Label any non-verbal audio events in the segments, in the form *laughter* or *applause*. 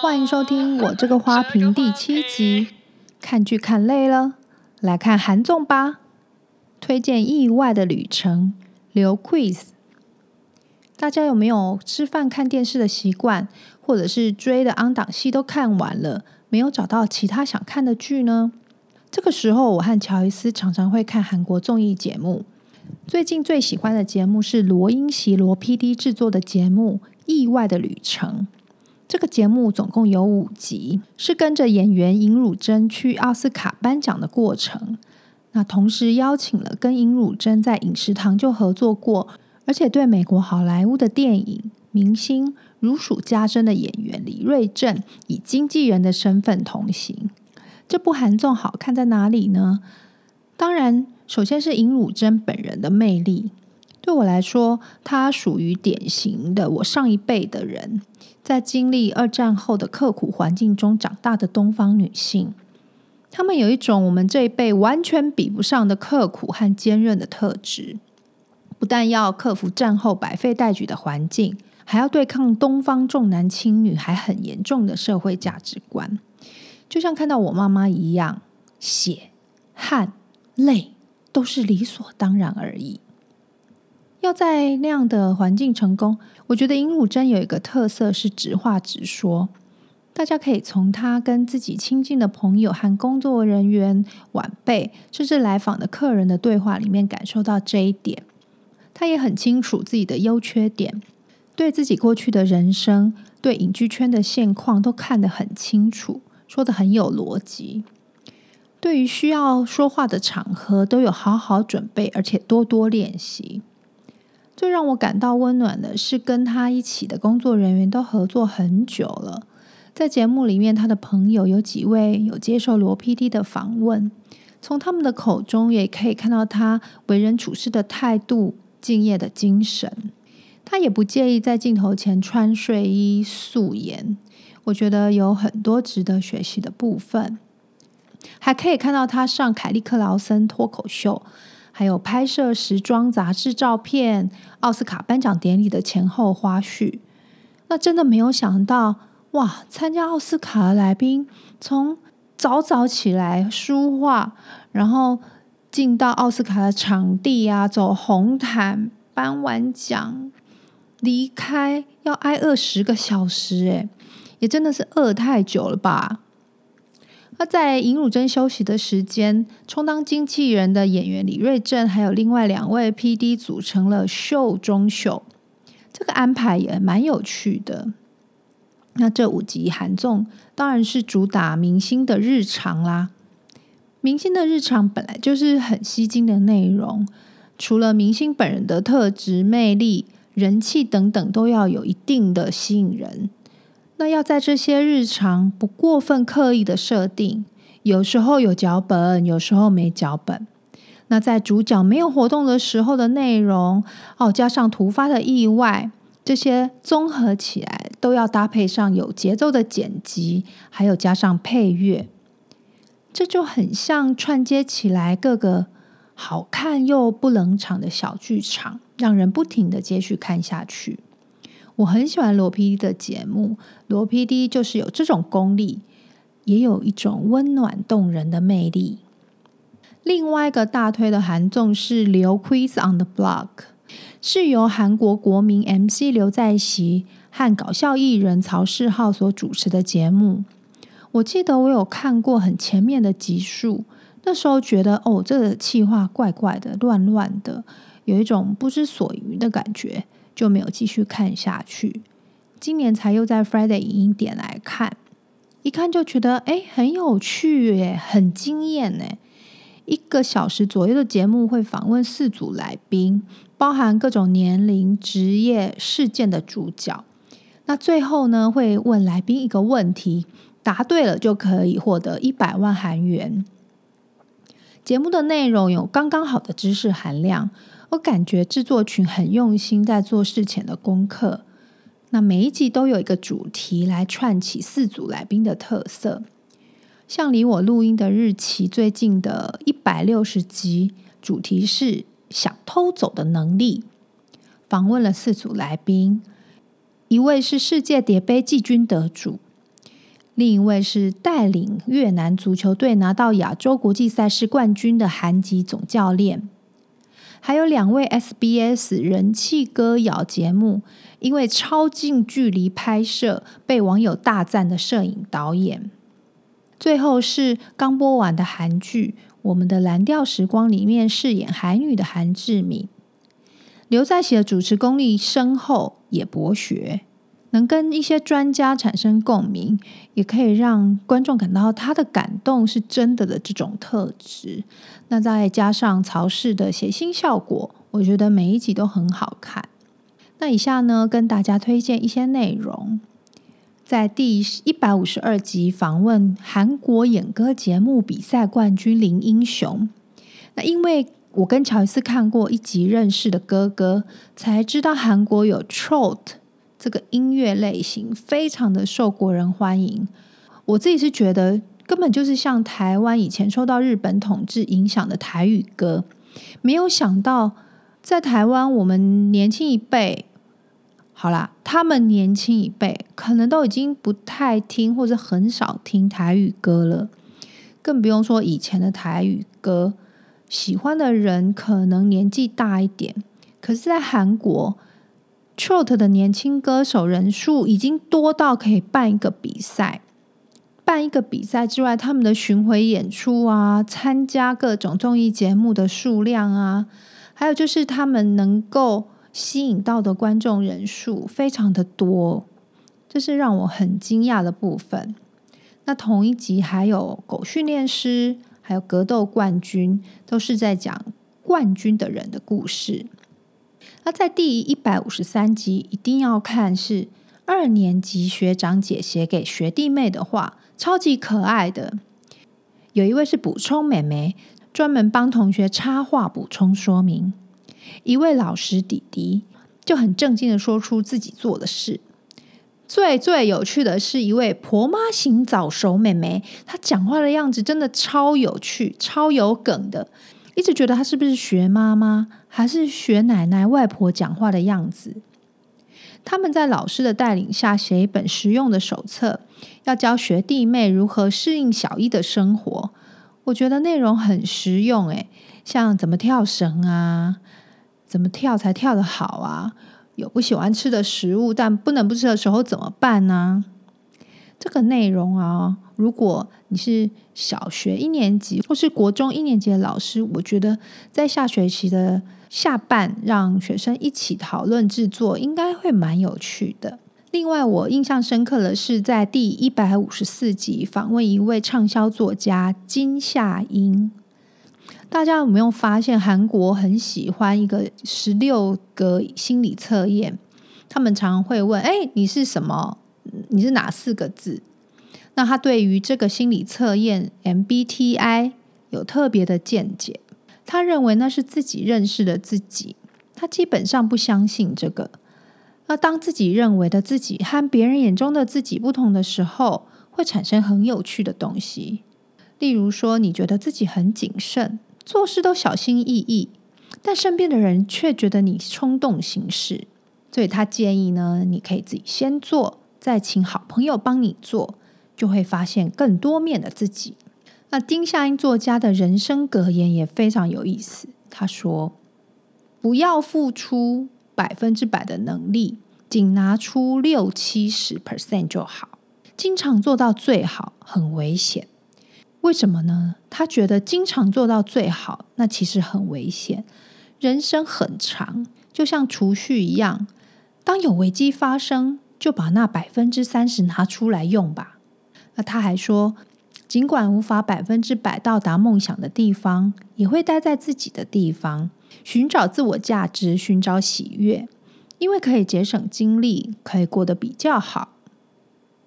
欢迎收听我这个花瓶第七集。看剧看累了，来看韩综吧。推荐《意外的旅程》，刘 Quiz。大家有没有吃饭看电视的习惯，或者是追的 on 档戏都看完了，没有找到其他想看的剧呢？这个时候，我和乔伊斯常常会看韩国综艺节目。最近最喜欢的节目是罗英锡罗 PD 制作的节目《意外的旅程》。这个节目总共有五集，是跟着演员尹汝贞去奥斯卡颁奖的过程。那同时邀请了跟尹汝贞在饮食堂就合作过，而且对美国好莱坞的电影明星如数家珍的演员李瑞镇，以经纪人的身份同行。这部韩综好看在哪里呢？当然，首先是尹汝贞本人的魅力。对我来说，她属于典型的我上一辈的人，在经历二战后的刻苦环境中长大的东方女性。她们有一种我们这一辈完全比不上的刻苦和坚韧的特质，不但要克服战后百废待举的环境，还要对抗东方重男轻女还很严重的社会价值观。就像看到我妈妈一样，血、汗、泪都是理所当然而已。要在那样的环境成功，我觉得尹汝贞有一个特色是直话直说。大家可以从她跟自己亲近的朋友和工作人员、晚辈，甚至来访的客人的对话里面感受到这一点。她也很清楚自己的优缺点，对自己过去的人生、对影剧圈的现况都看得很清楚，说得很有逻辑。对于需要说话的场合，都有好好准备，而且多多练习。最让我感到温暖的是，跟他一起的工作人员都合作很久了。在节目里面，他的朋友有几位有接受罗 PD 的访问，从他们的口中也可以看到他为人处事的态度、敬业的精神。他也不介意在镜头前穿睡衣、素颜，我觉得有很多值得学习的部分。还可以看到他上凯利克劳森脱口秀。还有拍摄时装杂志照片、奥斯卡颁奖典礼的前后花絮，那真的没有想到哇！参加奥斯卡的来宾，从早早起来梳化，然后进到奥斯卡的场地啊，走红毯，颁完奖，离开要挨饿十个小时，哎，也真的是饿太久了吧。那在尹汝贞休息的时间，充当经纪人的演员李瑞镇，还有另外两位 PD 组成了秀中秀，这个安排也蛮有趣的。那这五集韩综当然是主打明星的日常啦。明星的日常本来就是很吸睛的内容，除了明星本人的特质、魅力、人气等等，都要有一定的吸引人。那要在这些日常不过分刻意的设定，有时候有脚本，有时候没脚本。那在主角没有活动的时候的内容，哦，加上突发的意外，这些综合起来都要搭配上有节奏的剪辑，还有加上配乐，这就很像串接起来各个好看又不冷场的小剧场，让人不停的接续看下去。我很喜欢罗 PD 的节目，罗 PD 就是有这种功力，也有一种温暖动人的魅力。另外一个大推的韩综是《刘 Quiz on the Block》，是由韩国国民 MC 刘在锡和搞笑艺人曹世浩所主持的节目。我记得我有看过很前面的集数，那时候觉得哦，这个企划怪怪的、乱乱的，有一种不知所云的感觉。就没有继续看下去。今年才又在 Friday 影音点来看，一看就觉得哎，很有趣耶，很惊艳呢。一个小时左右的节目会访问四组来宾，包含各种年龄、职业、事件的主角。那最后呢，会问来宾一个问题，答对了就可以获得一百万韩元。节目的内容有刚刚好的知识含量。我感觉制作群很用心在做事前的功课。那每一集都有一个主题来串起四组来宾的特色。像离我录音的日期最近的一百六十集，主题是想偷走的能力。访问了四组来宾，一位是世界杯季军得主，另一位是带领越南足球队拿到亚洲国际赛事冠军的韩籍总教练。还有两位 SBS 人气歌谣节目，因为超近距离拍摄被网友大赞的摄影导演。最后是刚播完的韩剧《我们的蓝调时光》里面饰演海女的韩志敏。刘在锡的主持功力深厚，也博学，能跟一些专家产生共鸣，也可以让观众感到他的感动是真的的这种特质。那再加上曹氏的谐星效果，我觉得每一集都很好看。那以下呢，跟大家推荐一些内容。在第一百五十二集访问韩国演歌节目比赛冠军林英雄。那因为我跟乔伊斯看过一集认识的哥哥，才知道韩国有 Trot 这个音乐类型，非常的受国人欢迎。我自己是觉得根本就是像台湾以前受到日本统治影响的台语歌，没有想到在台湾我们年轻一辈。好啦，他们年轻一辈可能都已经不太听或者很少听台语歌了，更不用说以前的台语歌，喜欢的人可能年纪大一点。可是，在韩国，Trot 的年轻歌手人数已经多到可以办一个比赛。办一个比赛之外，他们的巡回演出啊，参加各种综艺节目的数量啊，还有就是他们能够。吸引到的观众人数非常的多，这是让我很惊讶的部分。那同一集还有狗训练师，还有格斗冠军，都是在讲冠军的人的故事。他在第一百五十三集一定要看，是二年级学长姐写给学弟妹的话，超级可爱的。有一位是补充妹妹，专门帮同学插话补充说明。一位老师弟弟就很正经的说出自己做的事。最最有趣的是一位婆妈型早熟妹妹，她讲话的样子真的超有趣、超有梗的。一直觉得她是不是学妈妈，还是学奶奶、外婆讲话的样子？他们在老师的带领下写一本实用的手册，要教学弟妹如何适应小一的生活。我觉得内容很实用，诶，像怎么跳绳啊。怎么跳才跳得好啊？有不喜欢吃的食物，但不能不吃的时候怎么办呢？这个内容啊，如果你是小学一年级或是国中一年级的老师，我觉得在下学期的下半，让学生一起讨论制作，应该会蛮有趣的。另外，我印象深刻的是在第一百五十四集访问一位畅销作家金夏英。大家有没有发现，韩国很喜欢一个十六个心理测验？他们常会问：“哎，你是什么？你是哪四个字？”那他对于这个心理测验 MBTI 有特别的见解。他认为那是自己认识的自己，他基本上不相信这个。那当自己认为的自己和别人眼中的自己不同的时候，会产生很有趣的东西。例如说，你觉得自己很谨慎。做事都小心翼翼，但身边的人却觉得你冲动行事，所以他建议呢，你可以自己先做，再请好朋友帮你做，就会发现更多面的自己。那丁夏英作家的人生格言也非常有意思，他说：“不要付出百分之百的能力，仅拿出六七十 percent 就好，经常做到最好很危险。”为什么呢？他觉得经常做到最好，那其实很危险。人生很长，就像储蓄一样，当有危机发生，就把那百分之三十拿出来用吧。那他还说，尽管无法百分之百到达梦想的地方，也会待在自己的地方，寻找自我价值，寻找喜悦，因为可以节省精力，可以过得比较好。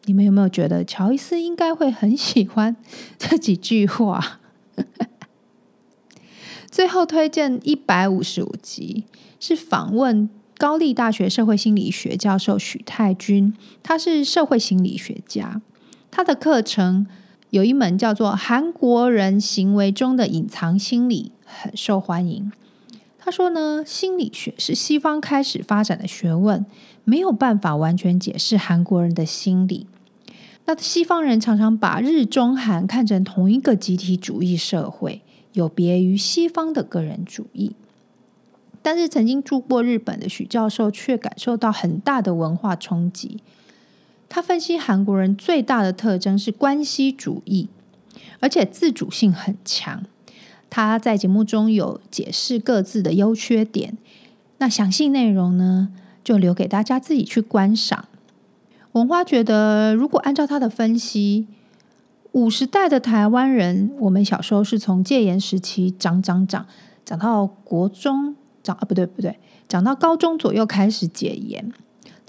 你们有没有觉得乔伊斯应该会很喜欢 *laughs* 这几句话？*laughs* 最后推荐一百五十五集，是访问高丽大学社会心理学教授许泰君，他是社会心理学家，他的课程有一门叫做《韩国人行为中的隐藏心理》，很受欢迎。他说呢，心理学是西方开始发展的学问，没有办法完全解释韩国人的心理。那西方人常常把日中韩看成同一个集体主义社会，有别于西方的个人主义。但是曾经住过日本的许教授却感受到很大的文化冲击。他分析韩国人最大的特征是关系主义，而且自主性很强。他在节目中有解释各自的优缺点。那详细内容呢，就留给大家自己去观赏。文花觉得，如果按照他的分析，五十代的台湾人，我们小时候是从戒严时期长长长长到国中。长啊，不对不对，长到高中左右开始解严，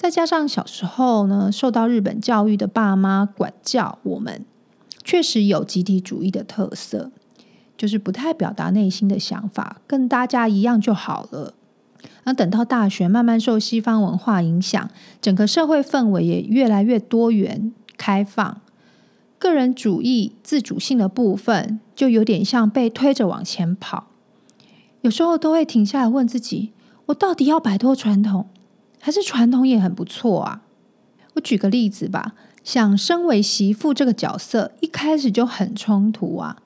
再加上小时候呢，受到日本教育的爸妈管教，我们确实有集体主义的特色，就是不太表达内心的想法，跟大家一样就好了。那等到大学慢慢受西方文化影响，整个社会氛围也越来越多元开放，个人主义自主性的部分就有点像被推着往前跑。有时候都会停下来问自己：我到底要摆脱传统，还是传统也很不错啊？我举个例子吧，想身为媳妇这个角色，一开始就很冲突啊。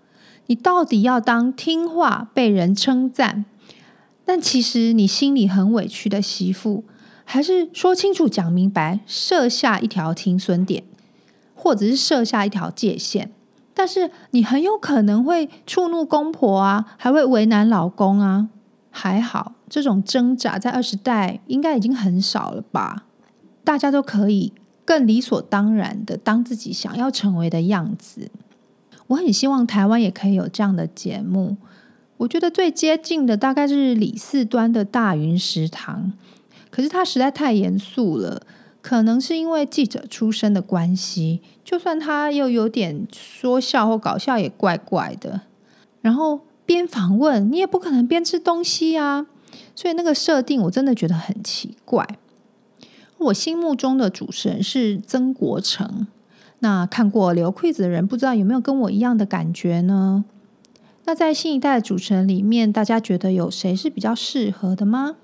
你到底要当听话、被人称赞，但其实你心里很委屈的媳妇，还是说清楚、讲明白，设下一条停损点，或者是设下一条界限？但是你很有可能会触怒公婆啊，还会为难老公啊。还好，这种挣扎在二十代应该已经很少了吧？大家都可以更理所当然的当自己想要成为的样子。我很希望台湾也可以有这样的节目。我觉得最接近的大概是李四端的大云食堂，可是他实在太严肃了。可能是因为记者出身的关系，就算他又有点说笑或搞笑，也怪怪的。然后边访问，你也不可能边吃东西啊，所以那个设定我真的觉得很奇怪。我心目中的主持人是曾国城，那看过刘 quiz 的人，不知道有没有跟我一样的感觉呢？那在新一代的主持人里面，大家觉得有谁是比较适合的吗？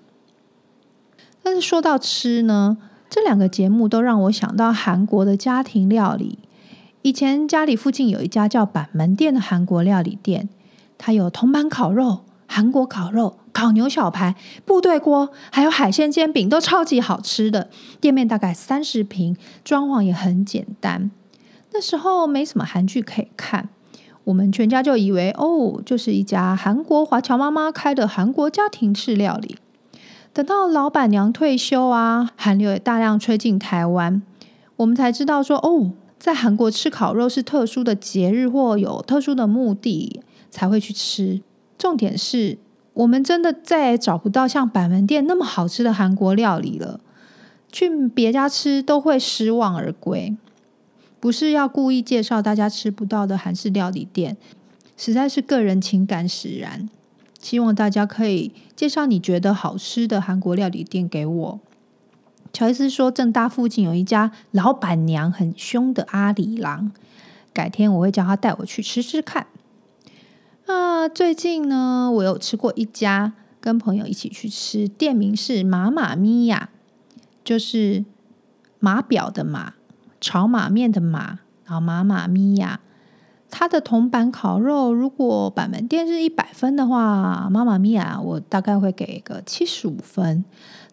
但是说到吃呢？这两个节目都让我想到韩国的家庭料理。以前家里附近有一家叫板门店的韩国料理店，它有铜板烤肉、韩国烤肉、烤牛小排、部队锅，还有海鲜煎饼，都超级好吃的。店面大概三十平，装潢也很简单。那时候没什么韩剧可以看，我们全家就以为哦，就是一家韩国华侨妈妈开的韩国家庭式料理。等到老板娘退休啊，韩流也大量吹进台湾，我们才知道说哦，在韩国吃烤肉是特殊的节日或有特殊的目的才会去吃。重点是我们真的再也找不到像板门店那么好吃的韩国料理了，去别家吃都会失望而归。不是要故意介绍大家吃不到的韩式料理店，实在是个人情感使然。希望大家可以介绍你觉得好吃的韩国料理店给我。乔伊斯说，正大附近有一家老板娘很凶的阿里郎，改天我会叫他带我去吃吃看。啊，最近呢，我有吃过一家，跟朋友一起去吃，店名是马马咪呀，就是码表的码，炒马面的码，然后马马咪呀。它的铜板烤肉，如果板门店是一百分的话，妈妈咪呀，我大概会给个七十五分。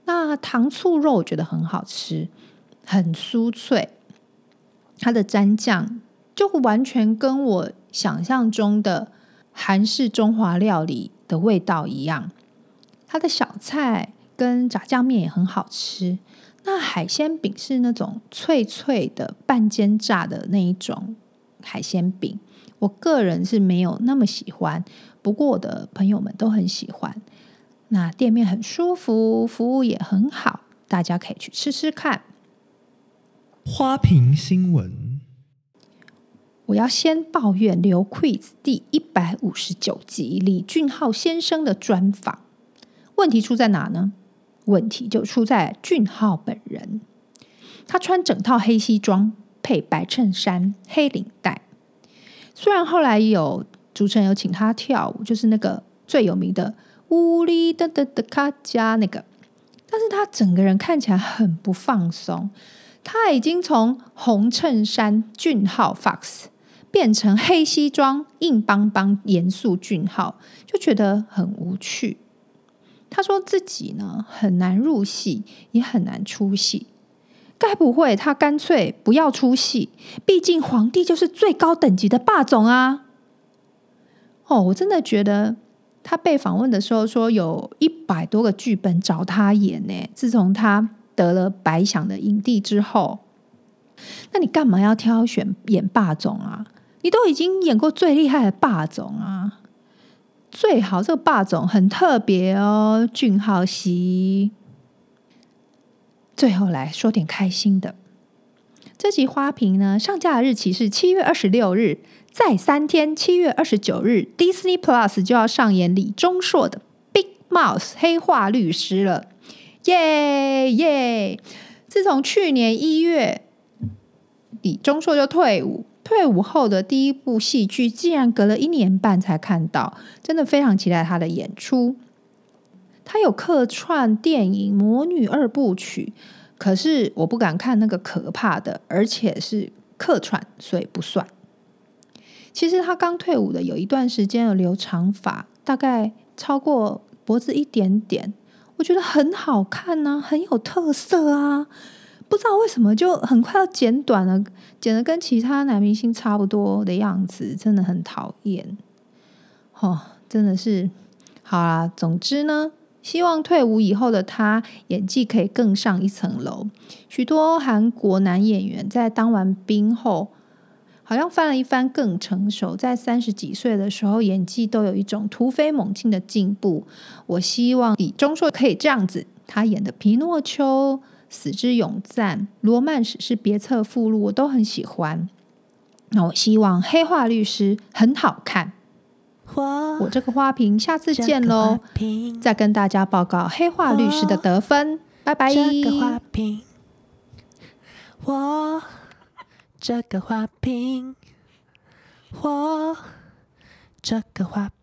那糖醋肉我觉得很好吃，很酥脆，它的蘸酱就完全跟我想象中的韩式中华料理的味道一样。它的小菜跟炸酱面也很好吃。那海鲜饼是那种脆脆的半煎炸的那一种海鲜饼。我个人是没有那么喜欢，不过我的朋友们都很喜欢。那店面很舒服，服务也很好，大家可以去吃吃看。花瓶新闻，我要先抱怨刘 quiz 第一百五十九集李俊浩先生的专访，问题出在哪呢？问题就出在俊浩本人，他穿整套黑西装配白衬衫、黑领带。虽然后来有主持人有请他跳舞，就是那个最有名的乌里的的的卡加那个，但是他整个人看起来很不放松，他已经从红衬衫俊浩 Fox 变成黑西装硬邦邦严肃俊浩，就觉得很无趣。他说自己呢很难入戏，也很难出戏。该不会他干脆不要出戏？毕竟皇帝就是最高等级的霸总啊！哦，我真的觉得他被访问的时候说有一百多个剧本找他演呢。自从他得了白想的影帝之后，那你干嘛要挑选演霸总啊？你都已经演过最厉害的霸总啊！最好这个霸总很特别哦，俊浩熙。最后来说点开心的，这集花瓶呢上架的日期是七月二十六日，再三天，七月二十九日，Disney Plus 就要上演李钟硕的《Big Mouth 黑化律师》了，耶耶！自从去年一月，李钟硕就退伍，退伍后的第一部戏剧，竟然隔了一年半才看到，真的非常期待他的演出。他有客串电影《魔女二部曲》，可是我不敢看那个可怕的，而且是客串，所以不算。其实他刚退伍的有一段时间有留长发，大概超过脖子一点点，我觉得很好看呐、啊，很有特色啊。不知道为什么就很快要剪短了，剪得跟其他男明星差不多的样子，真的很讨厌。哦，真的是好啦。总之呢。希望退伍以后的他演技可以更上一层楼。许多韩国男演员在当完兵后，好像翻了一番更成熟，在三十几岁的时候演技都有一种突飞猛进的进步。我希望李钟硕可以这样子，他演的《皮诺丘》、《死之永赞》、《罗曼史是别册附录》，我都很喜欢。那我希望《黑化律师》很好看。我这个花瓶，下次见喽！再跟大家报告黑化律师的得分，拜拜。这个花瓶，我这个花瓶，我这个花瓶。